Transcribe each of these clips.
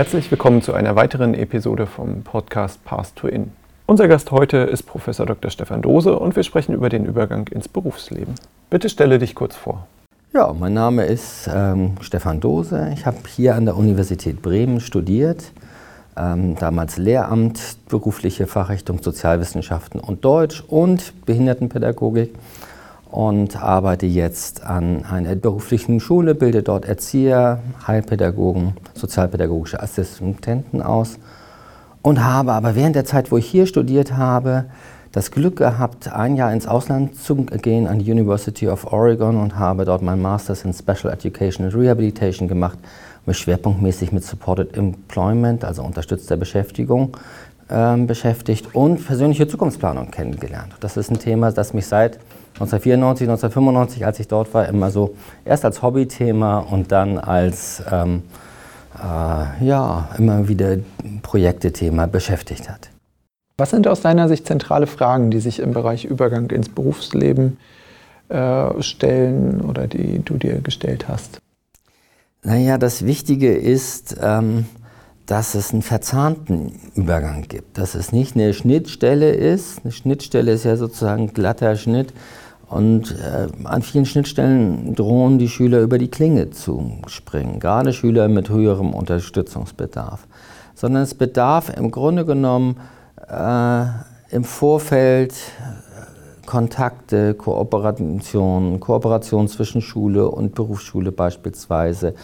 Herzlich willkommen zu einer weiteren Episode vom Podcast Path to In. Unser Gast heute ist Professor Dr. Stefan Dose und wir sprechen über den Übergang ins Berufsleben. Bitte stelle dich kurz vor. Ja, mein Name ist ähm, Stefan Dose. Ich habe hier an der Universität Bremen studiert, ähm, damals Lehramt, berufliche Fachrichtung Sozialwissenschaften und Deutsch und Behindertenpädagogik und arbeite jetzt an einer beruflichen Schule, bilde dort Erzieher, Heilpädagogen, sozialpädagogische Assistenten aus und habe aber während der Zeit, wo ich hier studiert habe, das Glück gehabt, ein Jahr ins Ausland zu gehen an die University of Oregon und habe dort mein Masters in Special Education and Rehabilitation gemacht, mich schwerpunktmäßig mit Supported Employment, also unterstützter Beschäftigung, ähm, beschäftigt und persönliche Zukunftsplanung kennengelernt. Das ist ein Thema, das mich seit 1994, 1995, als ich dort war, immer so erst als Hobbythema und dann als ähm, äh, ja, immer wieder Projektethema beschäftigt hat. Was sind aus deiner Sicht zentrale Fragen, die sich im Bereich Übergang ins Berufsleben äh, stellen oder die du dir gestellt hast? Naja, das Wichtige ist, ähm, dass es einen verzahnten Übergang gibt, dass es nicht eine Schnittstelle ist. Eine Schnittstelle ist ja sozusagen ein glatter Schnitt, und äh, an vielen Schnittstellen drohen die Schüler über die Klinge zu springen, gerade Schüler mit höherem Unterstützungsbedarf. Sondern es bedarf im Grunde genommen äh, im Vorfeld äh, Kontakte, Kooperation, Kooperation zwischen Schule und Berufsschule beispielsweise,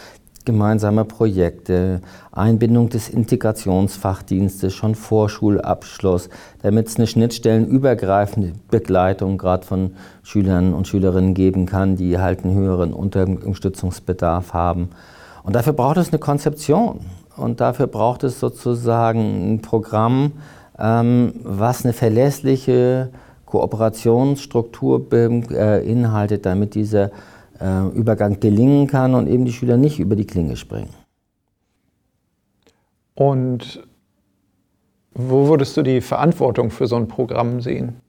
gemeinsame Projekte, Einbindung des Integrationsfachdienstes schon vor Schulabschluss, damit es eine schnittstellenübergreifende Begleitung gerade von Schülern und Schülerinnen geben kann, die halt einen höheren Unterstützungsbedarf haben. Und dafür braucht es eine Konzeption und dafür braucht es sozusagen ein Programm, ähm, was eine verlässliche Kooperationsstruktur beinhaltet, damit diese äh, Übergang gelingen kann und eben die Schüler nicht über die Klinge springen. Und wo würdest du die Verantwortung für so ein Programm sehen?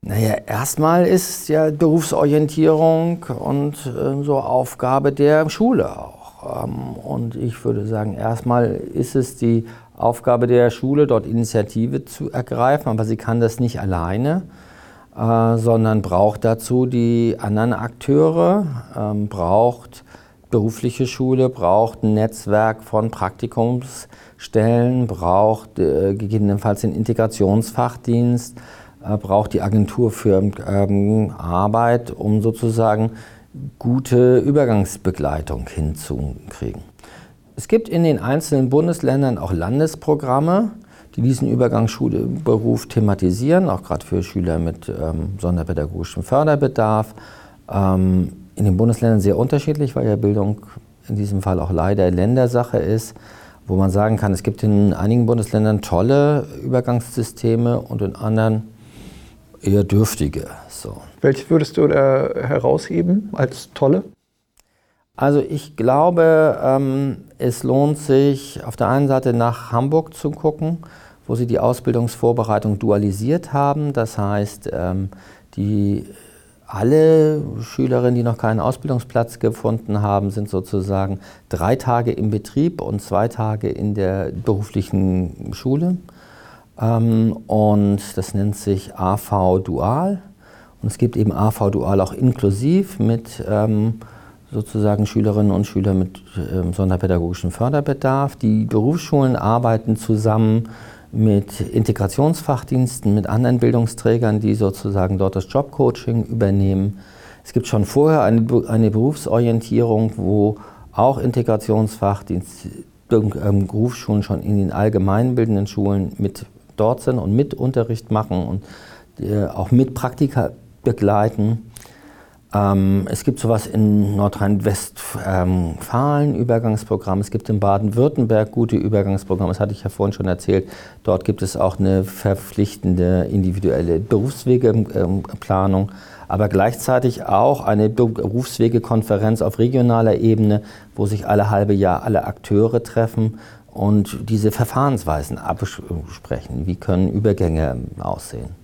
Naja, erstmal ist ja Berufsorientierung und äh, so Aufgabe der Schule auch. Ähm, und ich würde sagen, erstmal ist es die Aufgabe der Schule, dort Initiative zu ergreifen, aber sie kann das nicht alleine. Äh, sondern braucht dazu die anderen Akteure, ähm, braucht berufliche Schule, braucht ein Netzwerk von Praktikumsstellen, braucht äh, gegebenenfalls den Integrationsfachdienst, äh, braucht die Agentur für ähm, Arbeit, um sozusagen gute Übergangsbegleitung hinzukriegen. Es gibt in den einzelnen Bundesländern auch Landesprogramme, die diesen Übergangsschulberuf thematisieren, auch gerade für Schüler mit ähm, sonderpädagogischem Förderbedarf. Ähm, in den Bundesländern sehr unterschiedlich, weil ja Bildung in diesem Fall auch leider Ländersache ist, wo man sagen kann, es gibt in einigen Bundesländern tolle Übergangssysteme und in anderen eher dürftige. So. Welche würdest du da herausheben als tolle? Also ich glaube, ähm, es lohnt sich auf der einen Seite nach Hamburg zu gucken, wo sie die Ausbildungsvorbereitung dualisiert haben. Das heißt, ähm, die, alle Schülerinnen, die noch keinen Ausbildungsplatz gefunden haben, sind sozusagen drei Tage im Betrieb und zwei Tage in der beruflichen Schule. Ähm, und das nennt sich AV Dual. Und es gibt eben AV Dual auch inklusiv mit sozusagen Schülerinnen und Schüler mit sonderpädagogischem Förderbedarf. Die Berufsschulen arbeiten zusammen mit Integrationsfachdiensten, mit anderen Bildungsträgern, die sozusagen dort das Jobcoaching übernehmen. Es gibt schon vorher eine, eine Berufsorientierung, wo auch Integrationsfachdienste, ähm, Berufsschulen schon in den allgemeinbildenden Schulen mit dort sind und mit Unterricht machen und äh, auch mit Praktika begleiten. Ähm, es gibt sowas in Nordrhein-Westfalen, Übergangsprogramm. Es gibt in Baden-Württemberg gute Übergangsprogramme. Das hatte ich ja vorhin schon erzählt. Dort gibt es auch eine verpflichtende individuelle Berufswegeplanung, aber gleichzeitig auch eine Berufswegekonferenz auf regionaler Ebene, wo sich alle halbe Jahr alle Akteure treffen und diese Verfahrensweisen absprechen. Wie können Übergänge aussehen?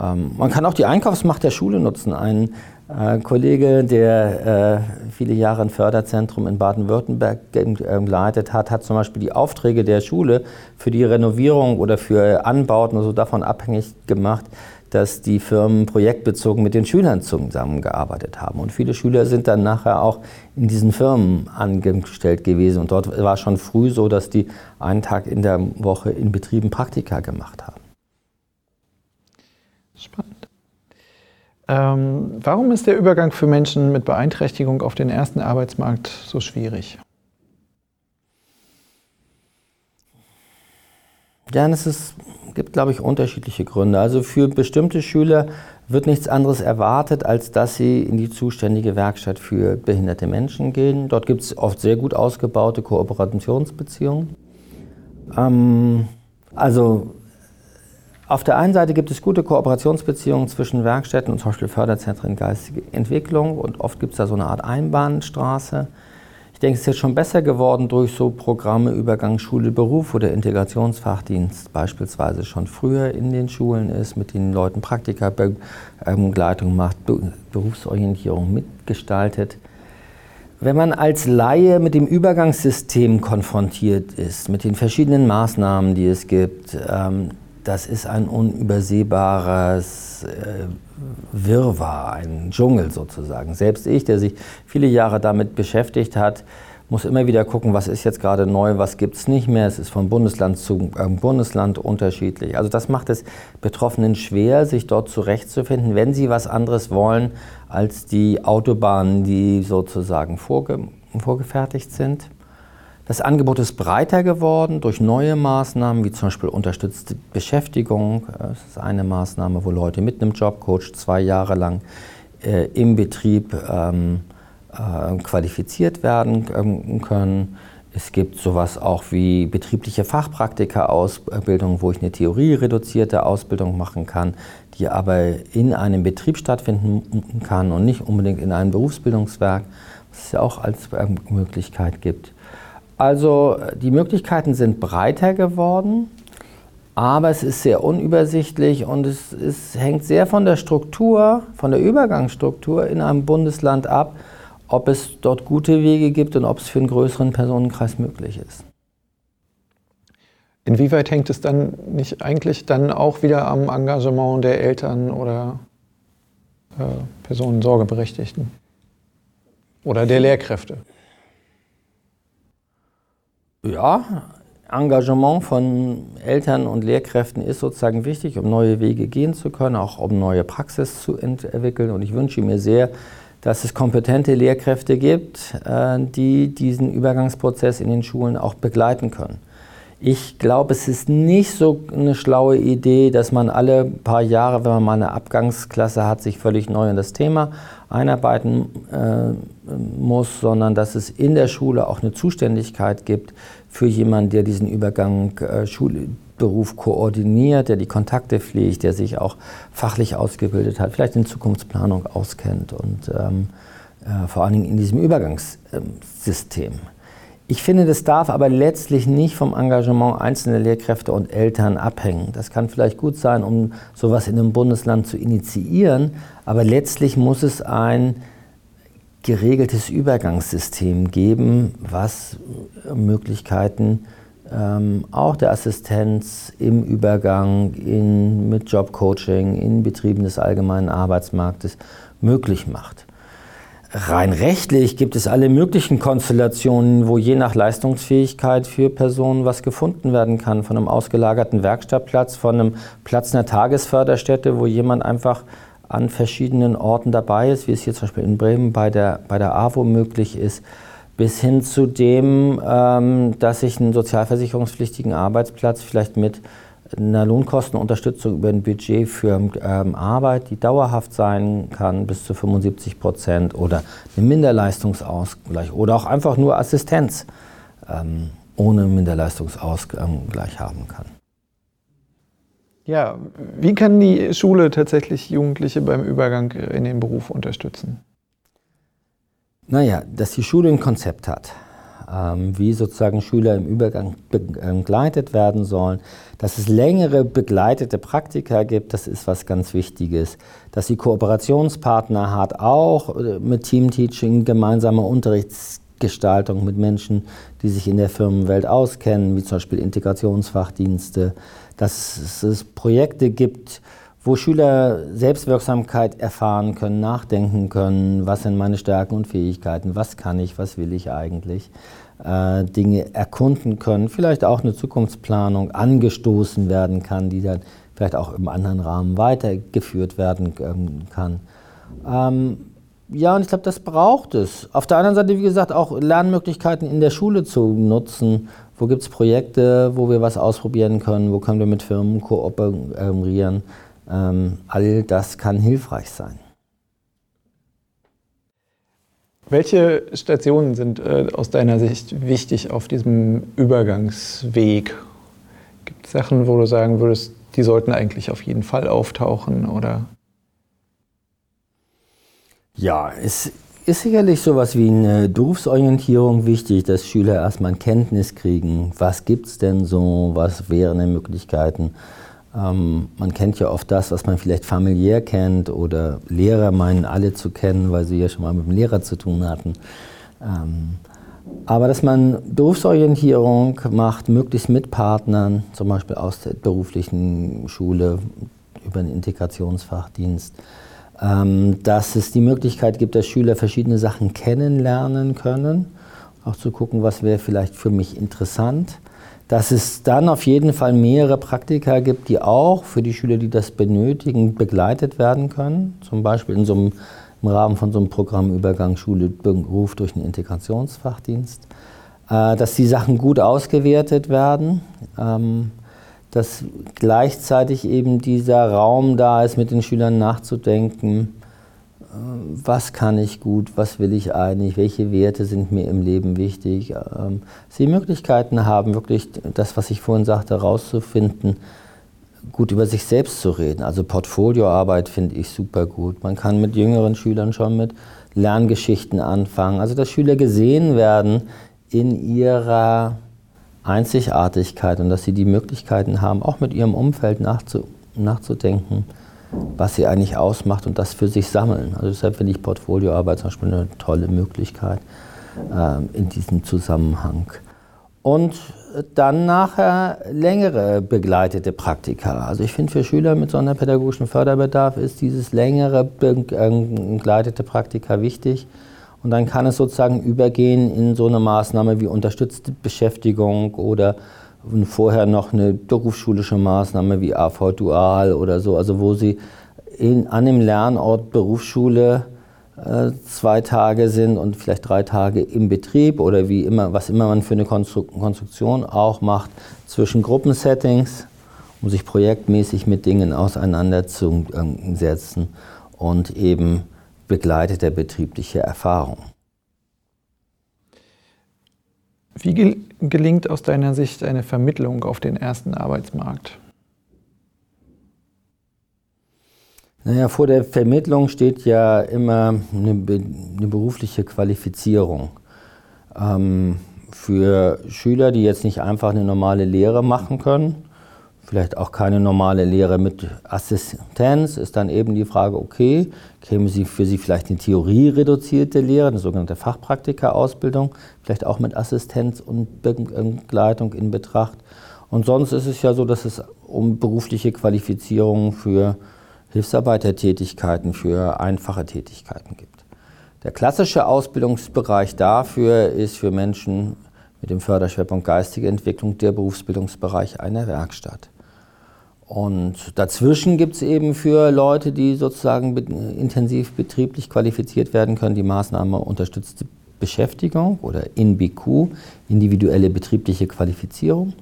Ähm, man kann auch die Einkaufsmacht der Schule nutzen. Ein Ein Kollege, der äh, viele Jahre ein Förderzentrum in Baden-Württemberg äh, geleitet hat, hat zum Beispiel die Aufträge der Schule für die Renovierung oder für Anbauten so davon abhängig gemacht, dass die Firmen projektbezogen mit den Schülern zusammengearbeitet haben. Und viele Schüler sind dann nachher auch in diesen Firmen angestellt gewesen. Und dort war schon früh so, dass die einen Tag in der Woche in Betrieben Praktika gemacht haben. Spannend. Ähm, warum ist der Übergang für Menschen mit Beeinträchtigung auf den ersten Arbeitsmarkt so schwierig? Ja, es ist, gibt, glaube ich, unterschiedliche Gründe. Also für bestimmte Schüler wird nichts anderes erwartet, als dass sie in die zuständige Werkstatt für behinderte Menschen gehen. Dort gibt es oft sehr gut ausgebaute Kooperationsbeziehungen. Ähm, also auf der einen Seite gibt es gute Kooperationsbeziehungen zwischen Werkstätten und zum Beispiel Förderzentren geistige Entwicklung und oft gibt es da so eine Art Einbahnstraße. Ich denke, es ist jetzt schon besser geworden durch so Programme Übergang Schule, Beruf, wo der Integrationsfachdienst beispielsweise schon früher in den Schulen ist, mit den Leuten Praktika-Begleitung macht, Berufsorientierung mitgestaltet. Wenn man als Laie mit dem Übergangssystem konfrontiert ist, mit den verschiedenen Maßnahmen, die es gibt, ähm, das ist ein unübersehbares äh, Wirrwarr, ein Dschungel sozusagen. Selbst ich, der sich viele Jahre damit beschäftigt hat, muss immer wieder gucken, was ist jetzt gerade neu, was gibt es nicht mehr. Es ist von Bundesland zu äh, Bundesland unterschiedlich. Also das macht es Betroffenen schwer, sich dort zurechtzufinden, wenn sie was anderes wollen als die Autobahnen, die sozusagen vorge vorgefertigt sind. Das Angebot ist breiter geworden durch neue Maßnahmen, wie zum Beispiel unterstützte Beschäftigung. Das ist eine Maßnahme, wo Leute mit einem Jobcoach zwei Jahre lang äh, im Betrieb ähm, äh, qualifiziert werden ähm, können. Es gibt sowas auch wie betriebliche Fachpraktika-Ausbildung, wo ich eine theoriereduzierte Ausbildung machen kann, die aber in einem Betrieb stattfinden kann und nicht unbedingt in einem Berufsbildungswerk, was es ja auch als ähm, Möglichkeit gibt. Also die Möglichkeiten sind breiter geworden, aber es ist sehr unübersichtlich und es, es hängt sehr von der Struktur, von der Übergangsstruktur in einem Bundesland ab, ob es dort gute Wege gibt und ob es für einen größeren Personenkreis möglich ist. Inwieweit hängt es dann nicht eigentlich dann auch wieder am Engagement der Eltern oder äh, Personensorgeberechtigten oder der Lehrkräfte? Ja, Engagement von Eltern und Lehrkräften ist sozusagen wichtig, um neue Wege gehen zu können, auch um neue Praxis zu entwickeln. Und ich wünsche mir sehr, dass es kompetente Lehrkräfte gibt, äh, die diesen Übergangsprozess in den Schulen auch begleiten können. Ich glaube, es ist nicht so eine schlaue Idee, dass man alle paar Jahre, wenn man mal eine Abgangsklasse hat, sich völlig neu in das Thema einarbeiten äh, muss, sondern dass es in der Schule auch eine Zuständigkeit gibt für jemanden, der diesen Übergang äh, Schulberuf koordiniert, der die Kontakte pflegt, der sich auch fachlich ausgebildet hat, vielleicht in Zukunftsplanung auskennt und ähm, äh, vor allen Dingen in diesem Übergangssystem. Ich finde, das darf aber letztlich nicht vom Engagement einzelner Lehrkräfte und Eltern abhängen. Das kann vielleicht gut sein, um sowas in einem Bundesland zu initiieren, aber letztlich muss es ein geregeltes Übergangssystem geben, was Möglichkeiten ähm, auch der Assistenz im Übergang in, mit Jobcoaching in Betrieben des allgemeinen Arbeitsmarktes möglich macht. Rein rechtlich gibt es alle möglichen Konstellationen, wo je nach Leistungsfähigkeit für Personen was gefunden werden kann. Von einem ausgelagerten Werkstattplatz, von einem Platz einer Tagesförderstätte, wo jemand einfach an verschiedenen Orten dabei ist, wie es hier zum Beispiel in Bremen bei der, bei der AWO möglich ist, bis hin zu dem, ähm, dass ich einen sozialversicherungspflichtigen Arbeitsplatz vielleicht mit einer Lohnkostenunterstützung über ein Budget für ähm, Arbeit, die dauerhaft sein kann, bis zu 75 Prozent oder einen Minderleistungsausgleich oder auch einfach nur Assistenz ähm, ohne Minderleistungsausgleich haben kann. Ja, wie kann die Schule tatsächlich Jugendliche beim Übergang in den Beruf unterstützen? Naja, dass die Schule ein Konzept hat ähm, wie sozusagen Schüler im Übergang begleitet werden sollen. Dass es längere begleitete Praktika gibt, das ist was ganz Wichtiges. Dass sie Kooperationspartner hat, auch äh, mit Teamteaching, gemeinsamer Unterrichtsgestaltung mit Menschen, die sich in der Firmenwelt auskennen, wie zum Beispiel Integrationsfachdienste. Dass es Projekte gibt, wo Schüler Selbstwirksamkeit erfahren können, nachdenken können, was sind meine Stärken und Fähigkeiten, was kann ich, was will ich eigentlich, äh, Dinge erkunden können, vielleicht auch eine Zukunftsplanung angestoßen werden kann, die dann vielleicht auch im anderen Rahmen weitergeführt werden ähm, kann. Ähm, ja, und ich glaube, das braucht es. Auf der anderen Seite, wie gesagt, auch Lernmöglichkeiten in der Schule zu nutzen. Wo gibt es Projekte, wo wir was ausprobieren können? Wo können wir mit Firmen kooperieren? Ähm, all das kann hilfreich sein. Welche Stationen sind äh, aus deiner Sicht wichtig auf diesem Übergangsweg? Gibt es Sachen, wo du sagen würdest, die sollten eigentlich auf jeden Fall auftauchen oder? Ja, es ist sicherlich sowas wie eine Berufsorientierung wichtig, dass Schüler erstmal Kenntnis kriegen, was gibt es denn so, was wären denn Möglichkeiten ähm, man kennt ja oft das, was man vielleicht familiär kennt oder Lehrer meinen alle zu kennen, weil sie ja schon mal mit dem Lehrer zu tun hatten. Ähm, aber dass man Berufsorientierung macht, möglichst mit Partnern, zum Beispiel aus der beruflichen Schule über einen Integrationsfachdienst, ähm, dass es die Möglichkeit gibt, dass Schüler verschiedene Sachen kennenlernen können, auch zu gucken, was wäre vielleicht für mich interessant dass es dann auf jeden Fall mehrere Praktika gibt, die auch für die Schüler, die das benötigen, begleitet werden können. Zum Beispiel in so einem, im Rahmen von so einem Programm Übergang Schule Beruf durch einen Integrationsfachdienst. Äh, dass die Sachen gut ausgewertet werden. Ähm, dass gleichzeitig eben dieser Raum da ist, mit den Schülern nachzudenken, was kann ich gut, was will ich eigentlich, welche Werte sind mir im Leben wichtig. Ähm, Sie Möglichkeiten haben, wirklich das, was ich vorhin sagte, herauszufinden, gut über sich selbst zu reden. Also Portfolioarbeit finde ich super gut. Man kann mit jüngeren Schülern schon mit Lerngeschichten anfangen. Also dass Schüler gesehen werden in ihrer Einzigartigkeit und dass sie die Möglichkeiten haben, auch mit ihrem Umfeld nachzudenken was sie eigentlich ausmacht und das für sich sammeln. Also deshalb finde ich Portfolioarbeit zum Beispiel eine tolle Möglichkeit äh, in diesem Zusammenhang. Und dann nachher längere begleitete Praktika. Also ich finde für Schüler mit sonderpädagogischen Förderbedarf ist dieses längere begleitete Praktika wichtig. Und dann kann es sozusagen übergehen in so eine Maßnahme wie unterstützte Beschäftigung oder vorher noch eine berufsschulische Maßnahme wie AV Dual oder so, also wo sie in, an dem Lernort Berufsschule äh, zwei Tage sind und vielleicht drei Tage im Betrieb oder wie immer, was immer man für eine Konstruktion auch macht, zwischen Gruppensettings, um sich projektmäßig mit Dingen auseinanderzusetzen und eben begleitete betriebliche Erfahrung. Wie gelingt aus deiner Sicht eine Vermittlung auf den ersten Arbeitsmarkt? Naja, vor der Vermittlung steht ja immer eine, eine berufliche Qualifizierung. Ähm, für Schüler, die jetzt nicht einfach eine normale Lehre machen können, vielleicht auch keine normale Lehre mit Assistenz, ist dann eben die Frage, okay, käme sie für Sie vielleicht eine theoriereduzierte Lehre, eine sogenannte Fachpraktika-Ausbildung, vielleicht auch mit Assistenz und Begleitung in Betracht. Und sonst ist es ja so, dass es um berufliche Qualifizierung für Hilfsarbeitertätigkeiten, für einfache Tätigkeiten gibt. Der klassische Ausbildungsbereich dafür ist für Menschen mit dem Förderschwerpunkt geistige Entwicklung der Berufsbildungsbereich einer Werkstatt. Und dazwischen gibt es eben für Leute, die sozusagen intensiv betrieblich qualifiziert werden können, die Maßnahme unterstützte Beschäftigung oder INBQ, individuelle betriebliche Qualifizierung,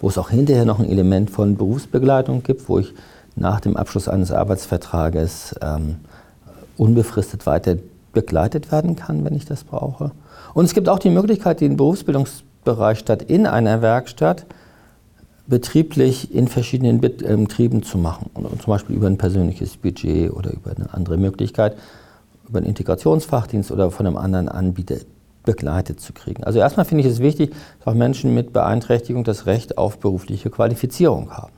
wo es auch hinterher noch ein Element von Berufsbegleitung gibt, wo ich nach dem Abschluss eines Arbeitsvertrages ähm, unbefristet weiter begleitet werden kann, wenn ich das brauche. Und es gibt auch die Möglichkeit, den Berufsbildungsbereich statt in einer Werkstatt betrieblich in verschiedenen ähm, Betrieben zu machen. Und zum Beispiel über ein persönliches Budget oder über eine andere Möglichkeit, über einen Integrationsfachdienst oder von einem anderen Anbieter begleitet zu kriegen. Also erstmal finde ich es wichtig, dass auch Menschen mit Beeinträchtigung das Recht auf berufliche Qualifizierung haben.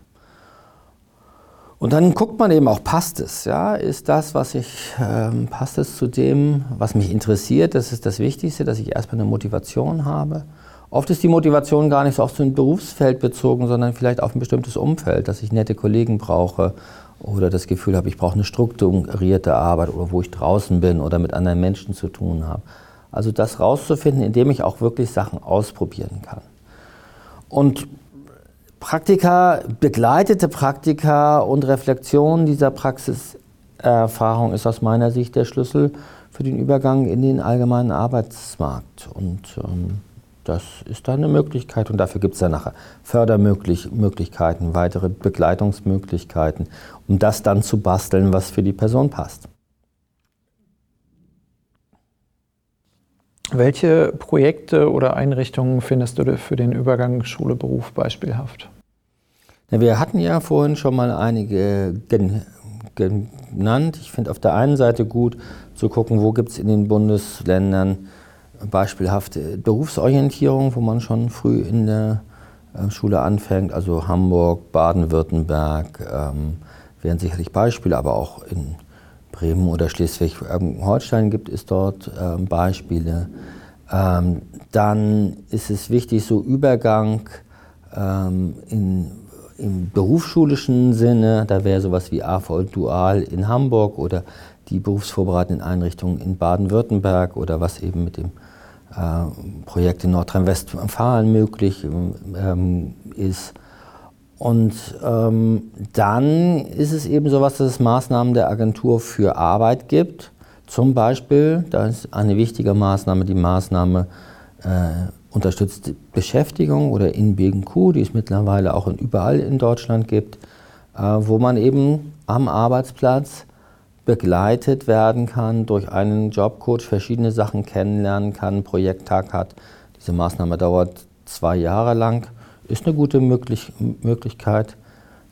Und dann guckt man eben auch, passt es? Ja? Ist das, was ich, ähm, passt es zu dem, was mich interessiert? Das ist das Wichtigste, dass ich erstmal eine Motivation habe. Oft ist die Motivation gar nicht so auf so ein Berufsfeld bezogen, sondern vielleicht auf ein bestimmtes Umfeld, dass ich nette Kollegen brauche oder das Gefühl habe, ich brauche eine strukturierte Arbeit oder wo ich draußen bin oder mit anderen Menschen zu tun habe. Also das rauszufinden, indem ich auch wirklich Sachen ausprobieren kann. Und Praktika, begleitete Praktika und Reflexion dieser Praxiserfahrung ist aus meiner Sicht der Schlüssel für den Übergang in den allgemeinen Arbeitsmarkt. Und ähm, das ist da eine Möglichkeit und dafür gibt es dann nachher Fördermöglichkeiten, weitere Begleitungsmöglichkeiten, um das dann zu basteln, was für die Person passt. Welche Projekte oder Einrichtungen findest du für den Übergang Schule-Beruf beispielhaft? Wir hatten ja vorhin schon mal einige gen genannt. Ich finde auf der einen Seite gut zu gucken, wo gibt es in den Bundesländern beispielhafte Berufsorientierung, wo man schon früh in der äh, Schule anfängt. Also Hamburg, Baden-Württemberg ähm, wären sicherlich Beispiele, aber auch in Bremen oder Schleswig-Holstein gibt es dort ähm, Beispiele. Ähm, dann ist es wichtig, so Übergang ähm, in, im berufsschulischen Sinne, da wäre sowas wie AV Dual in Hamburg oder die berufsvorbereitenden Einrichtungen in Baden-Württemberg oder was eben mit dem äh, Projekt in Nordrhein-Westfalen möglich ähm, ist. Und ähm, dann ist es eben so was, dass es Maßnahmen der Agentur für Arbeit gibt. Zum Beispiel, da ist eine wichtige Maßnahme die Maßnahme äh, unterstützte Beschäftigung oder InBGQ, die es mittlerweile auch in, überall in Deutschland gibt, äh, wo man eben am Arbeitsplatz begleitet werden kann, durch einen Jobcoach verschiedene Sachen kennenlernen kann, einen Projekttag hat. Diese Maßnahme dauert zwei Jahre lang ist eine gute möglich Möglichkeit.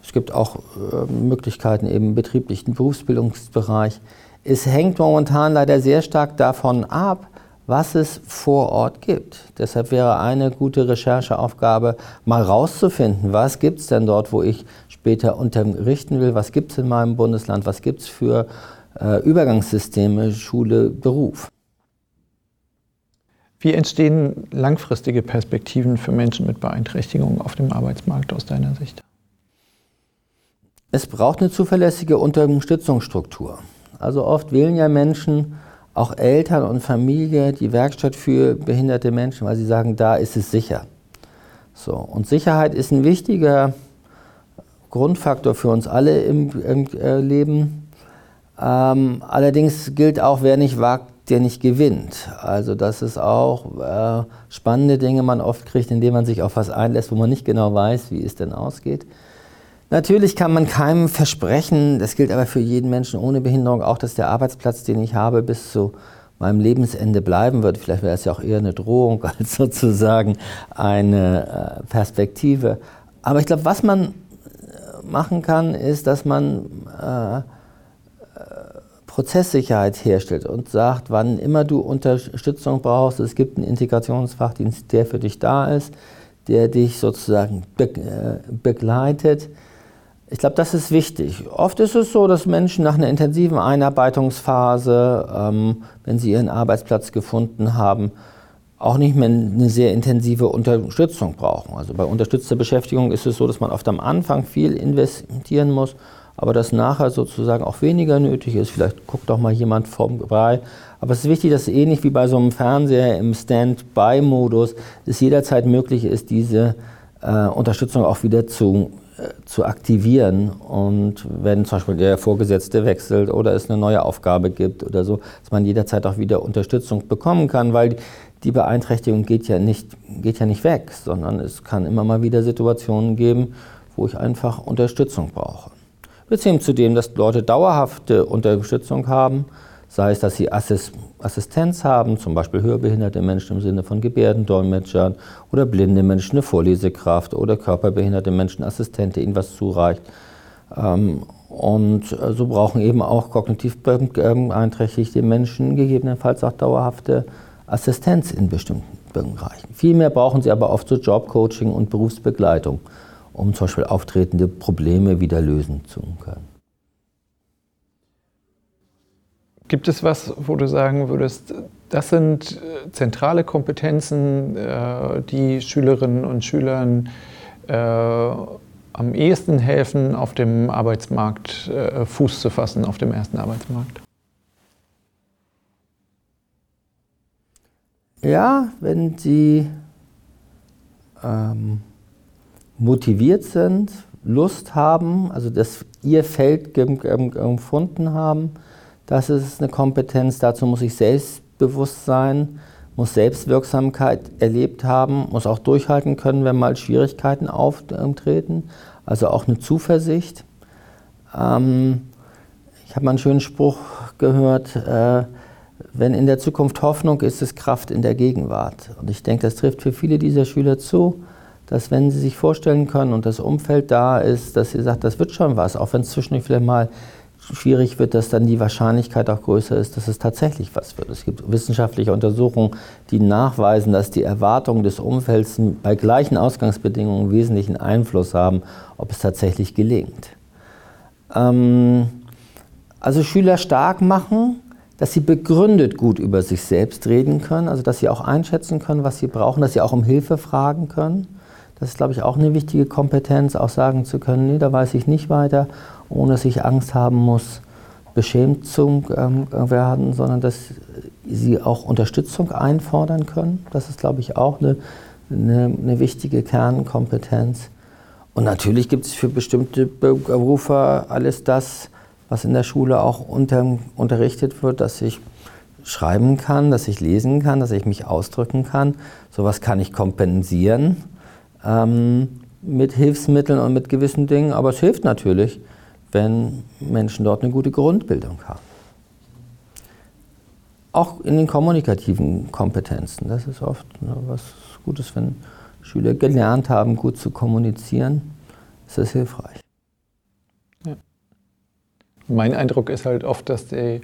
Es gibt auch äh, Möglichkeiten im betrieblichen Berufsbildungsbereich. Es hängt momentan leider sehr stark davon ab, was es vor Ort gibt. Deshalb wäre eine gute Rechercheaufgabe, mal rauszufinden, was gibt es denn dort, wo ich später unterrichten will, was gibt es in meinem Bundesland, was gibt es für äh, Übergangssysteme, Schule, Beruf. Wie entstehen langfristige Perspektiven für Menschen mit Beeinträchtigungen auf dem Arbeitsmarkt aus deiner Sicht? Es braucht eine zuverlässige Unterstützungsstruktur. Also oft wählen ja Menschen, auch Eltern und Familie, die Werkstatt für behinderte Menschen, weil sie sagen, da ist es sicher. So, und Sicherheit ist ein wichtiger Grundfaktor für uns alle im, im äh, Leben. Ähm, allerdings gilt auch, wer nicht wagt, der nicht gewinnt. Also dass es auch äh, spannende Dinge man oft kriegt, indem man sich auf was einlässt, wo man nicht genau weiß, wie es denn ausgeht. Natürlich kann man keinem versprechen, das gilt aber für jeden Menschen ohne Behinderung auch, dass der Arbeitsplatz, den ich habe, bis zu meinem Lebensende bleiben wird. Vielleicht wäre es ja auch eher eine Drohung als sozusagen eine äh, Perspektive. Aber ich glaube, was man machen kann, ist, dass man äh, Prozesssicherheit herstellt und sagt, wann immer du Unterstützung brauchst, es gibt einen Integrationsfachdienst, der für dich da ist, der dich sozusagen äh, begleitet. Ich glaube, das ist wichtig. Oft ist es so, dass Menschen nach einer intensiven Einarbeitungsphase, ähm, wenn sie ihren Arbeitsplatz gefunden haben, auch nicht mehr eine sehr intensive Unterstützung brauchen. Also bei unterstützter Beschäftigung ist es so, dass man oft am Anfang viel investieren muss aber das nachher sozusagen auch weniger nötig ist. Vielleicht guckt doch mal jemand vorbei. Aber es ist wichtig, dass ähnlich wie bei so einem Fernseher im Stand-by-Modus es jederzeit möglich ist, diese äh, Unterstützung auch wieder zu, äh, zu aktivieren. Und wenn zum Beispiel der Vorgesetzte wechselt oder es eine neue Aufgabe gibt oder so, dass man jederzeit auch wieder Unterstützung bekommen kann, weil die Beeinträchtigung geht ja nicht, geht ja nicht weg, sondern es kann immer mal wieder Situationen geben, wo ich einfach Unterstützung brauche beziehungsweise zu dem, dass Leute dauerhafte Unterstützung haben, sei es, dass sie Assistenz haben, zum Beispiel hörbehinderte Menschen im Sinne von Gebärdendolmetschern oder blinde Menschen eine Vorlesekraft oder körperbehinderte Menschen Assistent, der ihnen was zureicht. Ähm, und äh, so brauchen eben auch kognitiv beeinträchtigte Menschen gegebenenfalls auch dauerhafte Assistenz in bestimmten Bereichen. Vielmehr brauchen sie aber oft so Jobcoaching und Berufsbegleitung, um zum Beispiel auftretende Probleme wieder lösen zu können. Gibt es was, wo du sagen würdest, das sind äh, zentrale Kompetenzen, äh, die Schülerinnen und Schülern äh, am ehesten helfen, auf dem Arbeitsmarkt Fuß zu fassen, auf dem ersten Arbeitsmarkt? Ja, wenn sie ähm, motiviert sind, Lust haben, also das ihr Feld gefunden haben, das ist eine Kompetenz, dazu muss ich selbstbewusst sein, muss Selbstwirksamkeit erlebt haben, muss auch durchhalten können, wenn mal Schwierigkeiten auftreten, also auch eine Zuversicht. Ähm, ich habe mal einen schönen Spruch gehört, äh, wenn in der Zukunft Hoffnung ist, ist Kraft in der Gegenwart. Und ich denke, das trifft für viele dieser Schüler zu, dass wenn sie sich vorstellen können und das Umfeld da ist, dass sie sagt, das wird schon was, auch wenn es zwischendurch vielleicht mal schwierig wird, dass dann die Wahrscheinlichkeit auch größer ist, dass es tatsächlich was wird. Es gibt wissenschaftliche Untersuchungen, die nachweisen, dass die Erwartungen des Umfelds bei gleichen Ausgangsbedingungen wesentlichen Einfluss haben, ob es tatsächlich gelingt. Ähm, also Schüler stark machen, dass sie begründet gut über sich selbst reden können, also dass sie auch einschätzen können, was sie brauchen, dass sie auch um Hilfe fragen können. Das ist, glaube ich, auch eine wichtige Kompetenz, auch sagen zu können, nee, da weiß ich nicht weiter ohne dass ich Angst haben muss, beschämt zu ähm, werden, sondern dass sie auch Unterstützung einfordern können. Das ist, glaube ich, auch eine, eine, eine wichtige Kernkompetenz. Und natürlich gibt es für bestimmte Berufe alles das, was in der Schule auch unter, unterrichtet wird, dass ich schreiben kann, dass ich lesen kann, dass ich mich ausdrücken kann. Sowas kann ich kompensieren ähm, mit Hilfsmitteln und mit gewissen Dingen, aber es hilft natürlich wenn Menschen dort eine gute Grundbildung haben. Auch in den kommunikativen Kompetenzen. Das ist oft was Gutes, wenn Schüler gelernt haben, gut zu kommunizieren, ist das hilfreich. Mein Eindruck ist halt oft, dass die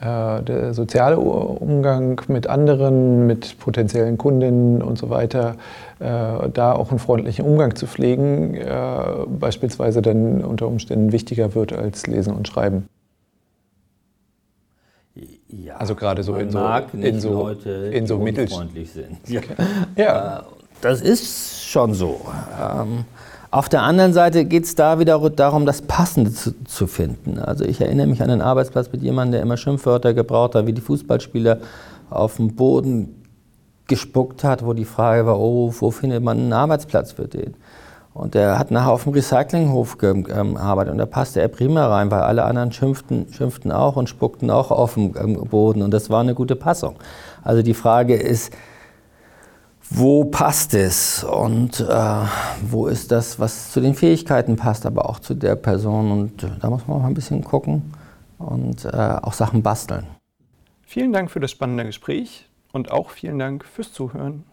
äh, der soziale Umgang mit anderen, mit potenziellen Kundinnen und so weiter, äh, da auch einen freundlichen Umgang zu pflegen, äh, beispielsweise dann unter Umständen wichtiger wird als Lesen und Schreiben. Ja, also gerade so in so, in so, Leute, in so mittelfreundlich sind. Ja. ja. Das ist schon so. Ähm, auf der anderen Seite geht es da wieder darum, das Passende zu, zu, finden. Also ich erinnere mich an einen Arbeitsplatz mit jemandem, der immer Schimpfwörter gebraucht hat, wie die Fußballspieler auf dem Boden gespuckt hat, wo die Frage war, oh, wo findet man einen Arbeitsplatz für den? Und der hat nachher auf dem Recyclinghof gearbeitet und da passte er prima rein, weil alle anderen schimpften, schimpften auch und spuckten auch auf dem Boden und das war eine gute Passung. Also die Frage ist, wo passt es und äh, wo ist das, was zu den Fähigkeiten passt, aber auch zu der Person. Und äh, da muss man auch ein bisschen gucken und äh, auch Sachen basteln. Vielen Dank für das spannende Gespräch und auch vielen Dank fürs Zuhören.